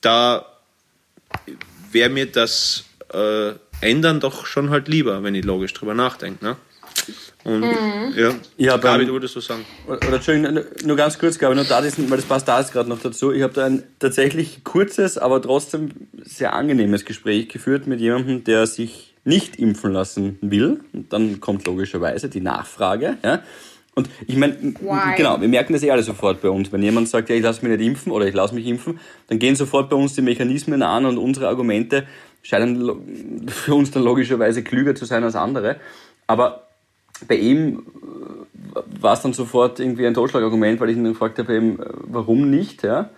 da wäre mir das äh, ändern doch schon halt lieber, wenn ich logisch drüber nachdenke. Ne? Und mhm. ja, ja Gabi, du würdest was sagen. Oder Entschuldigung, nur ganz kurz, Gabi, nur da, weil das passt da jetzt gerade noch dazu. Ich habe da ein tatsächlich kurzes, aber trotzdem sehr angenehmes Gespräch geführt mit jemandem, der sich nicht impfen lassen will. Und dann kommt logischerweise die Nachfrage. Ja? Und ich meine, genau, wir merken das eh alle sofort bei uns. Wenn jemand sagt, ja, ich lasse mich nicht impfen oder ich lasse mich impfen, dann gehen sofort bei uns die Mechanismen an und unsere Argumente scheinen für uns dann logischerweise klüger zu sein als andere. Aber bei ihm äh, war es dann sofort irgendwie ein Totschlagargument, weil ich ihn gefragt habe, eben, äh, warum nicht. Ja?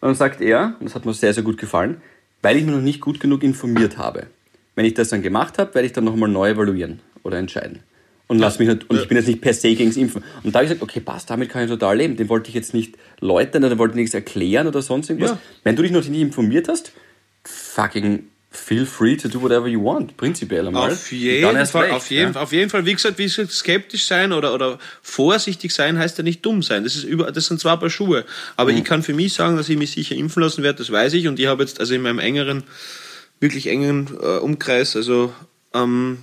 Und dann sagt er, und das hat mir sehr, sehr gut gefallen, weil ich mich noch nicht gut genug informiert habe. Wenn ich das dann gemacht habe, werde ich dann nochmal neu evaluieren oder entscheiden. Und, lass mich nicht, und ich bin jetzt nicht per se gegens Impfen. Und da habe ich gesagt, okay, passt, damit kann ich total leben. Den wollte ich jetzt nicht läutern oder wollte nichts erklären oder sonst irgendwas. Ja. Wenn du dich noch nicht informiert hast, fucking feel free to do whatever you want, prinzipiell einmal. Auf jeden, Fall, auf, jeden, ja. auf jeden Fall, wie gesagt, wie gesagt, skeptisch sein oder, oder vorsichtig sein heißt ja nicht dumm sein. Das, ist über, das sind zwar ein paar Schuhe. Aber mhm. ich kann für mich sagen, dass ich mich sicher impfen lassen werde, das weiß ich. Und ich habe jetzt also in meinem engeren, wirklich engen äh, Umkreis, also ähm,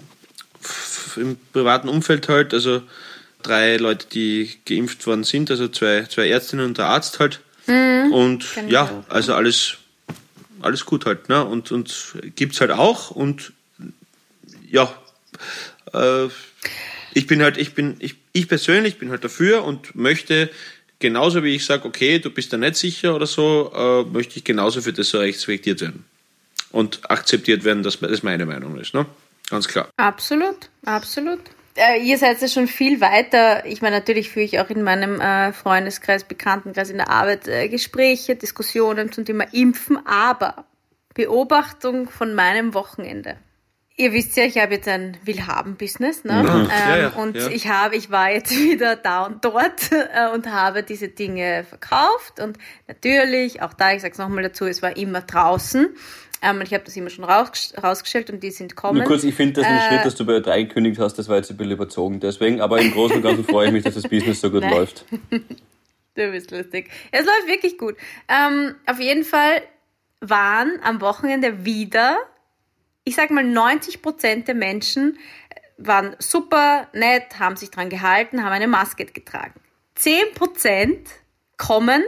im privaten Umfeld halt, also drei Leute, die geimpft worden sind, also zwei, zwei Ärztinnen und der Arzt halt. Mhm. Und ja, also alles alles gut halt. Ne? Und, und gibt es halt auch. Und ja, äh, ich bin halt, ich bin, ich, ich persönlich bin halt dafür und möchte genauso wie ich sage, okay, du bist da nicht sicher oder so, äh, möchte ich genauso für das respektiert werden. Und akzeptiert werden, dass das meine Meinung ist. Ne? Ganz klar. Absolut, absolut äh, ihr seid ja schon viel weiter. Ich meine, natürlich führe ich auch in meinem äh, Freundeskreis, Bekanntenkreis in der Arbeit äh, Gespräche, Diskussionen zum Thema Impfen, aber Beobachtung von meinem Wochenende. Ihr wisst ja, ich habe jetzt ein Willhaben-Business, ne? Ja. Ähm, ja, ja, und ich habe, ich war jetzt [laughs] wieder da und dort äh, und habe diese Dinge verkauft und natürlich, auch da, ich sage es nochmal dazu, es war immer draußen. Ähm, ich habe das immer schon raus, rausgestellt und die sind kommen. Nur kurz, ich finde das ein äh, Schritt, dass du bei drei gekündigt hast, das war jetzt ein bisschen überzogen. Deswegen, aber im Großen und Ganzen freue ich mich, dass das Business so gut Nein. läuft. [laughs] Du bist lustig. Es läuft wirklich gut. Ähm, auf jeden Fall waren am Wochenende wieder, ich sag mal 90 Prozent der Menschen waren super nett, haben sich dran gehalten, haben eine Maske getragen. 10 Prozent kommen,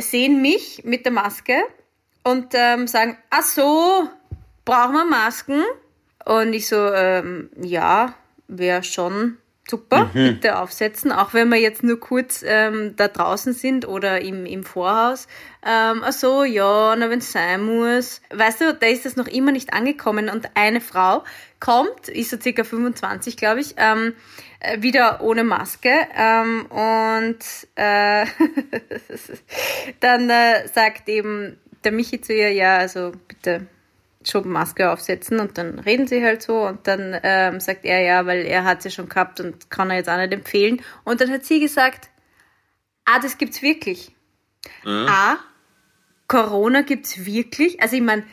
sehen mich mit der Maske und ähm, sagen, ach so, brauchen wir Masken? Und ich so, ähm, ja, wäre schon super, mhm. bitte aufsetzen, auch wenn wir jetzt nur kurz ähm, da draußen sind oder im, im Vorhaus. Ähm, ach so, ja, na wenn es sein muss. Weißt du, da ist das noch immer nicht angekommen und eine Frau kommt, ist so circa 25, glaube ich, ähm, äh, wieder ohne Maske ähm, und äh, [laughs] dann äh, sagt eben der Michi zu ihr, ja, also bitte schon Maske aufsetzen und dann reden sie halt so und dann ähm, sagt er ja, weil er hat sie schon gehabt und kann er jetzt auch nicht empfehlen. Und dann hat sie gesagt, ah, das gibt's wirklich. Mhm. Ah, Corona gibt's wirklich. Also ich meine,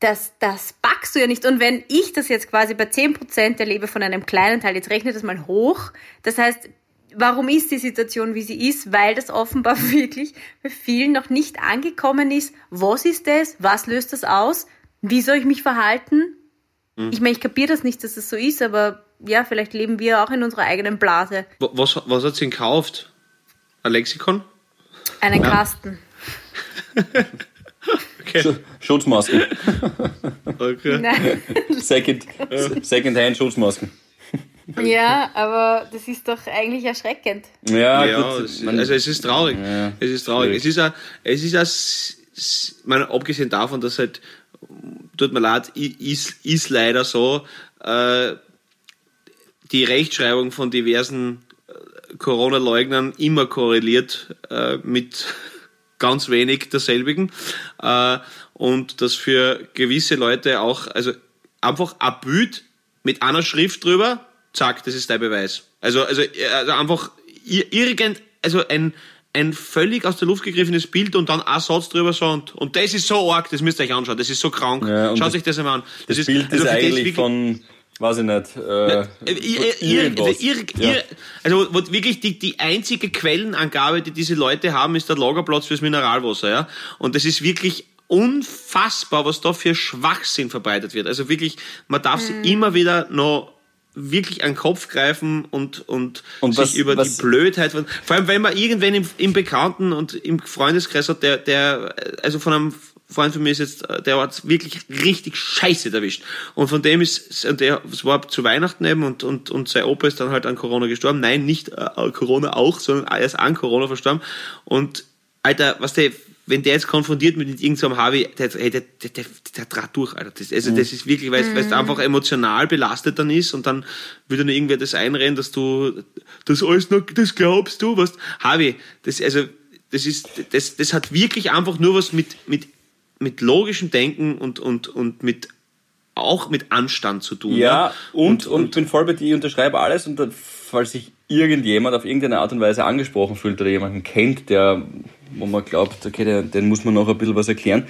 das, das packst du ja nicht. Und wenn ich das jetzt quasi bei 10% erlebe von einem kleinen Teil, jetzt rechne das mal hoch, das heißt, warum ist die Situation, wie sie ist? Weil das offenbar [laughs] wirklich bei vielen noch nicht angekommen ist. Was ist das? Was löst das aus? Wie soll ich mich verhalten? Mhm. Ich meine, ich kapiere das nicht, dass es das so ist, aber ja, vielleicht leben wir auch in unserer eigenen Blase. Was, was hat sie denn gekauft? Ein Lexikon? Einen ja. Kasten. [laughs] okay. Schutzmasken. okay. [laughs] Second, Second Hand Schutzmasken. Ja, aber das ist doch eigentlich erschreckend. Ja, Ja, gut, es, man- also es ist traurig. Ja, es ist traurig. Es ist ja, es ist ja, meine, abgesehen davon, dass halt, tut mir leid, ist, ist leider so, äh, die Rechtschreibung von diversen äh, Corona-Leugnern immer korreliert äh, mit [laughs] ganz wenig derselbigen. Äh, und dass für gewisse Leute auch, also einfach ein Bild mit einer Schrift drüber, zack, das ist der Beweis. Also, also, äh, also einfach ir- irgend, also ein, ein völlig aus der Luft gegriffenes Bild und dann ein Satz drüber so und, und das ist so arg, das müsst ihr euch anschauen, das ist so krank. Ja, Schaut das- euch das einmal an. Das, ist, Bild also ist das eigentlich wirklich- von, weiß ich nicht, äh, ihr- ihr- irgendwas. ihr- Ja. Also wirklich die, die einzige Quellenangabe, die diese Leute haben, ist der Lagerplatz fürs Mineralwasser. Ja? Und das ist wirklich unfassbar, was da für Schwachsinn verbreitet wird. Also wirklich, man darf Mhm. sich immer wieder noch wirklich an den Kopf greifen und, und, Und sich was- über was- die Blödheit von, vor allem wenn man irgendwen im, im Bekannten und im Freundeskreis hat, der, der, also von einem Freund von mir ist jetzt, der hat wirklich richtig scheiße erwischt. Und von dem ist, und der, es war zu Weihnachten eben und, und, und sein Opa ist dann halt an Corona gestorben. Nein, nicht äh, Corona auch, sondern er ist an Corona verstorben. Und, Alter, was der, wenn der jetzt konfrontiert mit irgendeinem Harvey, der, der, der, der, draht durch, Alter. Das, also, das ist wirklich, weil es es einfach emotional belastet dann ist und dann würde nur irgendwer das einrennen, dass du das alles noch, das glaubst du, was, Harvey, das, also, das ist, das, das hat wirklich einfach nur was mit, mit, mit logischem Denken und, und, und mit, auch mit Anstand zu tun. Ja, und, und, bin voll bei dir, ich unterschreibe alles und dann, falls sich irgendjemand auf irgendeine Art und Weise angesprochen fühlt oder jemanden kennt, der, wo man glaubt, okay, der, den muss man noch ein bisschen was erklären.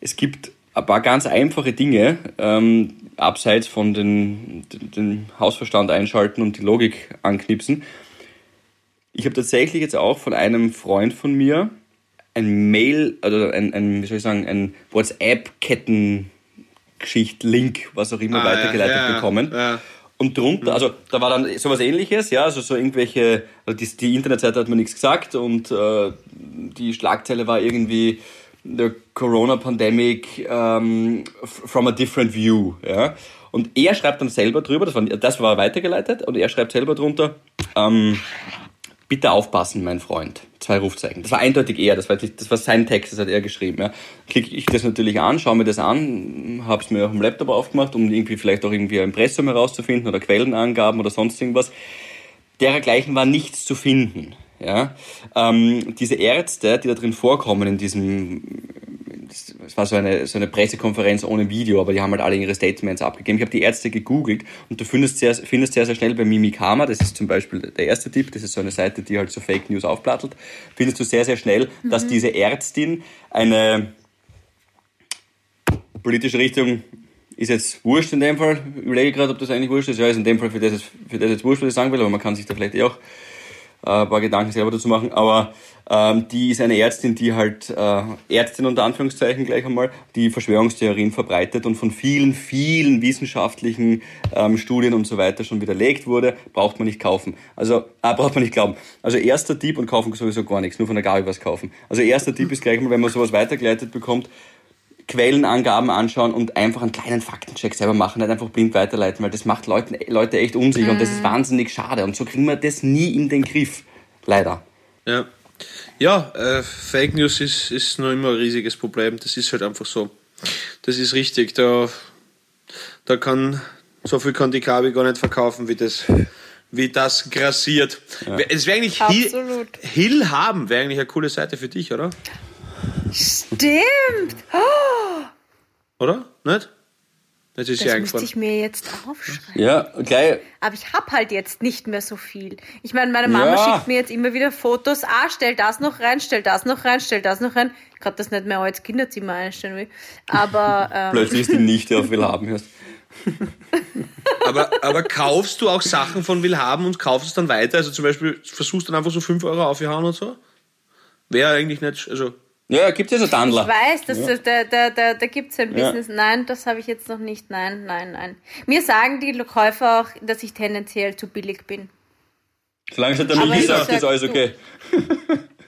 Es gibt ein paar ganz einfache Dinge, ähm, abseits von den, den, den Hausverstand einschalten und die Logik anknipsen. Ich habe tatsächlich jetzt auch von einem Freund von mir ein Mail, oder ein, ein wie soll ich sagen, ein WhatsApp-Ketten Geschicht, Link, was auch immer, Ah, weitergeleitet ja, ja, bekommen. ja. Und drunter, also da war dann sowas ähnliches, ja, also so irgendwelche, also die, die Internetseite hat mir nichts gesagt und äh, die Schlagzeile war irgendwie the Corona Pandemic ähm, f- from a different view, ja. Und er schreibt dann selber drüber, das war, das war weitergeleitet, und er schreibt selber drunter, ähm, bitte aufpassen, mein Freund. Zwei Rufzeichen. Das war eindeutig er, das war, das war sein Text, das hat er geschrieben. Ja. Klicke ich das natürlich an, schaue mir das an, habe es mir auf dem Laptop aufgemacht, um irgendwie vielleicht auch irgendwie ein Impressum herauszufinden oder Quellenangaben oder sonst irgendwas. Dergleichen war nichts zu finden. Ja. Ähm, diese Ärzte, die da drin vorkommen in diesem es war so eine, so eine Pressekonferenz ohne Video, aber die haben halt alle ihre Statements abgegeben. Ich habe die Ärzte gegoogelt und du findest sehr, findest sehr, sehr schnell bei Mimikama, das ist zum Beispiel der erste Tipp, das ist so eine Seite, die halt so Fake News aufplattelt, findest du sehr, sehr schnell, dass diese Ärztin eine politische Richtung ist jetzt wurscht in dem Fall. Ich überlege gerade, ob das eigentlich wurscht ist. Ja, ist in dem Fall für das, jetzt- für das jetzt wurscht, was ich sagen will, aber man kann sich da vielleicht eh auch ein paar Gedanken selber dazu machen, aber ähm, die ist eine Ärztin, die halt, äh, Ärztin unter Anführungszeichen gleich einmal, die Verschwörungstheorien verbreitet und von vielen, vielen wissenschaftlichen ähm, Studien und so weiter schon widerlegt wurde, braucht man nicht kaufen. Also, äh, braucht man nicht glauben. Also erster Tipp und kaufen sowieso gar nichts, nur von der Gabi was kaufen. Also erster Tipp ist gleich mal, wenn man sowas weitergeleitet bekommt, Quellenangaben anschauen und einfach einen kleinen Faktencheck selber machen, nicht einfach blind weiterleiten, weil das macht Leuten, Leute echt unsicher und das ist wahnsinnig schade und so kriegen wir das nie in den Griff. Leider. Ja, ja äh, Fake News ist, ist noch immer ein riesiges Problem. Das ist halt einfach so. Das ist richtig. Da, da kann, so viel kann die Kabi gar nicht verkaufen, wie das, wie das grassiert. Es wäre eigentlich Hill, Absolut. Hill haben, wäre eigentlich eine coole Seite für dich, oder? Stimmt. Oder? Nicht? Das ist Das ja müsste ich mir jetzt aufschreiben. Ja, gleich. Aber ich hab halt jetzt nicht mehr so viel. Ich meine, meine Mama Ja. schickt mir jetzt immer wieder Fotos. Ah, stell das noch rein, stell das noch rein, stell das noch rein. Ich kann das nicht mehr als Kinderzimmer einstellen will. Aber ähm, Plötzlich ist die Nichte auf Willhaben hörst. [laughs] Aber, aber kaufst du auch Sachen von Willhaben und kaufst es dann weiter? Also zum Beispiel versuchst dann einfach so 5 Euro aufgehauen und so? Wäre eigentlich nicht, also Ja, gibt ja so ich Dandler. weiß, dass da, da, da, da, da gibt es ein Ja. Business. Nein, das habe ich jetzt noch nicht. Nein, nein, nein. Mir sagen die Käufer auch, dass ich tendenziell zu billig bin. Solange es nicht der ich sagt, sag, ist alles okay.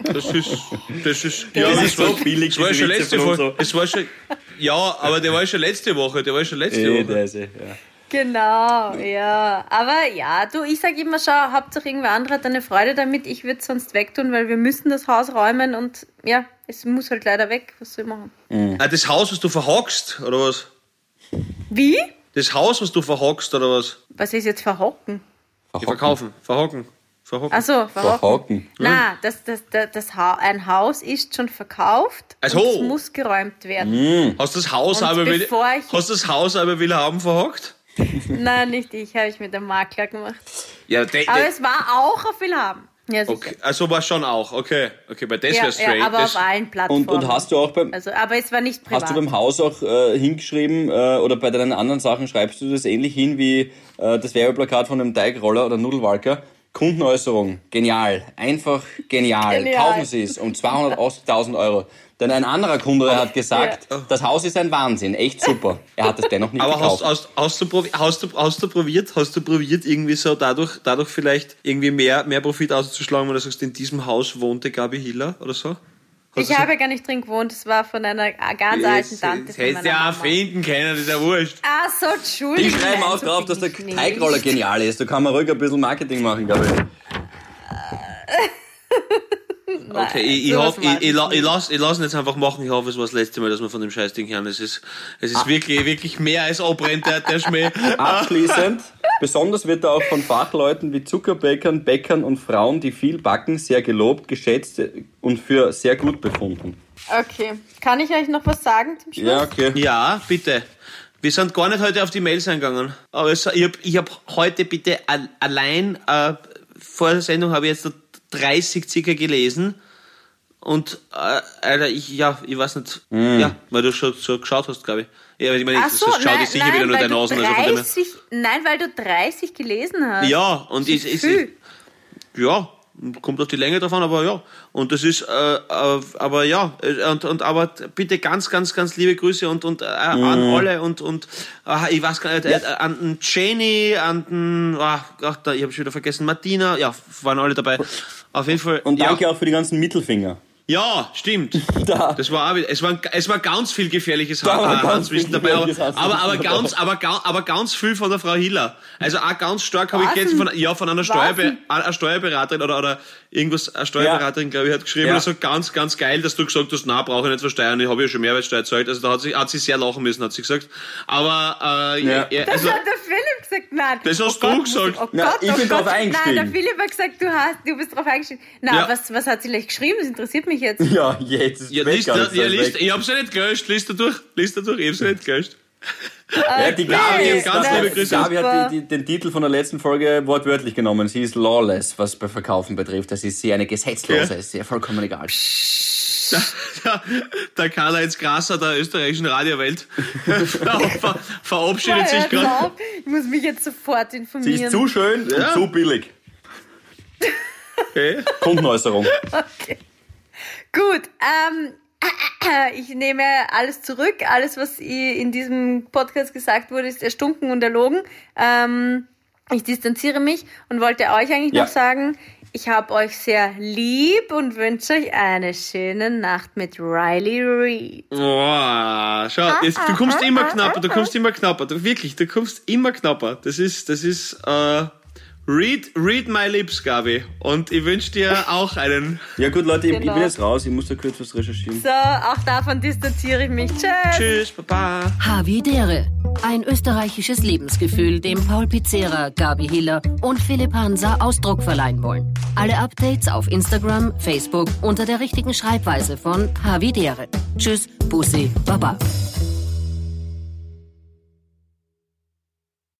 das ist, das ist, [laughs] Ja, ja, das das ist war, so billig, das war diese schon letzte Woche. so. Das war schon, ja, aber der war schon letzte Woche, der war schon letzte Woche. der ist eh, ja. Genau, ja. Aber ja, du, ich sag immer, schau, Hauptsache irgendwer andere hat eine Freude damit. Ich würde es sonst wegtun, weil wir müssen das Haus räumen und ja, es muss halt leider weg. Was soll ich machen? Ah, das Haus, was du verhockst, oder was? Wie? Das Haus, was du verhockst, oder was? Was ist jetzt verhocken? Die verkaufen, verhocken, verhocken. Achso, verhocken. Verhocken. Na, das, das, das, das ha ein Haus ist schon verkauft Also. und es muss geräumt werden. Hast das Haus Und aber will, hast das Haus aber will haben verhockt? [laughs] Nein, nicht ich, habe ich mit dem Makler gemacht. Ja, de, Aber de, es war auch auf Willhaben. Ja, okay, also war schon auch, okay, okay, bei das Ja, wäre straight. ja, aber das, auf allen Plattformen. Und, und hast du auch beim, also, aber es war nicht privat. Hast du beim Haus auch äh, hingeschrieben äh, oder bei deinen anderen Sachen schreibst du das ähnlich hin wie äh, das Werbeplakat von einem Teigroller oder Nudelwalker? Kundenäußerung, genial, einfach genial. Genial. Kaufen Sie es um 280.000 [laughs] Euro. Denn ein anderer Kunde hat gesagt, das Haus ist ein Wahnsinn, echt super. Er hat es dennoch nicht aber hast, gekauft. hast, hast, du, probi- hast, du, hast du probiert, hast du probiert, irgendwie so dadurch, dadurch vielleicht irgendwie mehr, mehr Profit auszuschlagen, wenn du sagst, in diesem Haus wohnte Gabi Hiller oder so? Hast ich habe gar nicht drin gewohnt, es war von einer ganz alten Tante. Das von hättest du ja Mama. finden können, das ist ja wurscht. Ach so, Entschuldigung. Die schreiben nein, auch so drauf, dass der ich nicht. Teigroller genial ist. Da kann man ruhig ein bisschen Marketing machen, glaube [laughs] ich. Okay, ich, ich, weiß ich, ich, ich la- ich lasse ich lass ihn jetzt einfach machen. Ich hoffe, es war das letzte Mal, dass wir von dem Scheißding hören. Es ist, es ist wirklich, wirklich mehr als abbrennt, der, der Schmäh. [laughs] Abschließend, besonders wird er auch von Fachleuten wie Zuckerbäckern, Bäckern und Frauen, die viel backen, sehr gelobt, geschätzt und für sehr gut befunden. Okay. Kann ich euch noch was sagen zum Schluss? Ja, okay. Ja, bitte. Wir sind gar nicht heute auf die Mails eingegangen. Aber ich habe ich hab heute bitte al- allein äh, vor der Sendung habe ich jetzt 30 circa gelesen. Und äh, Alter, ich, ja, ich weiß nicht. Ja, weil du schon so geschaut hast, glaube ich. Ja, ich meine, Ach das, so, das schaut nein, jetzt sicher nein, wieder nur deine du Nasen. Also. 30, nein, weil du 30 gelesen hast. Ja, und Das viel. ja, kommt auf die Länge davon, aber ja. Und das ist, äh, äh, aber ja, äh, und, und aber bitte ganz, ganz, ganz liebe Grüße und, und äh, an alle und, und äh, ich weiß gar nicht, äh, an den Jenny, an den, ah, ach, da, ich habe schon wieder vergessen, Martina, ja, waren alle dabei. Auf jeden Fall. Und danke ja, auch für die ganzen Mittelfinger. Ja, stimmt. [laughs] Da. Das war auch, wieder- es war, es war ganz viel gefährliches Da war Ha- ganz Handwissen viel dabei, aber, aber, aber, ganz, aber, aber ganz viel von der Frau Hiller. Also auch ganz stark habe ich jetzt von, ja, von einer, Steuerbe einer Steuerberaterin oder, oder irgendwas, eine Steuerberaterin, glaube ich, hat geschrieben, Ja. also ganz, ganz geil, dass du gesagt hast, na, brauche ich nicht versteuern, ich habe ja schon Mehrwertsteuer gezahlt. Also da hat sie, hat sie sehr lachen müssen, hat sie gesagt. Aber, äh, Ja. ja, Das also, hat der Philipp gesagt, nein. Das hast oh du Gott, gesagt. Oh Na, Gott, ich oh bin drauf Gott. eingestiegen. Nein, der Philipp hat gesagt, du hast, du bist drauf eingestiegen. Na, Ja. was, was hat sie gleich geschrieben? Das interessiert mich jetzt. Ja, jetzt ist ja, alles, ja, liest, weg. ich hab's ja nicht gelöscht, liest da durch, liest da durch, ich hab's ja nicht gelöscht. Ja, die Gabi, ganz das liebe Grüße. Gabi hat die, die, den Titel von der letzten Folge wortwörtlich genommen. Sie ist lawless, was bei Verkaufen betrifft. Das ist sie eine Gesetzlose, Ja. ist ihr vollkommen egal. Der, der Karl-Heinz Grasser der österreichischen Radiowelt ver, verabschiedet sich gerade. Ich muss mich jetzt sofort Sie informieren. ist zu schön Ja. und zu billig. Okay. Kundenäußerung. Okay. Gut, ähm, [clears throat] ich nehme alles zurück. Alles, was in diesem Podcast gesagt wurde, ist erstunken und erlogen. Ähm, ich distanziere mich und wollte euch eigentlich Ja. noch sagen, ich habe euch sehr lieb und wünsche euch eine schöne Nacht mit Riley Reid. Boah, schau, jetzt, du kommst immer knapper, du kommst immer knapper, du, wirklich, du kommst immer knapper. Das ist, das ist, äh, read, read my lips, Gabi. Und ich wünsche dir auch einen [laughs] Ja gut, Leute, ich, ich Genau. bin jetzt raus. Ich muss da kurz was recherchieren. So, auch davon distanziere ich mich. Tschüss. Tschüss, Baba. Havidere. Ein österreichisches Lebensgefühl, dem Paul Pizzera, Gabi Hiller und Philipp Hansa Ausdruck verleihen wollen. Alle Updates auf Instagram, Facebook unter der richtigen Schreibweise von Havidere. Tschüss, Bussi, Baba.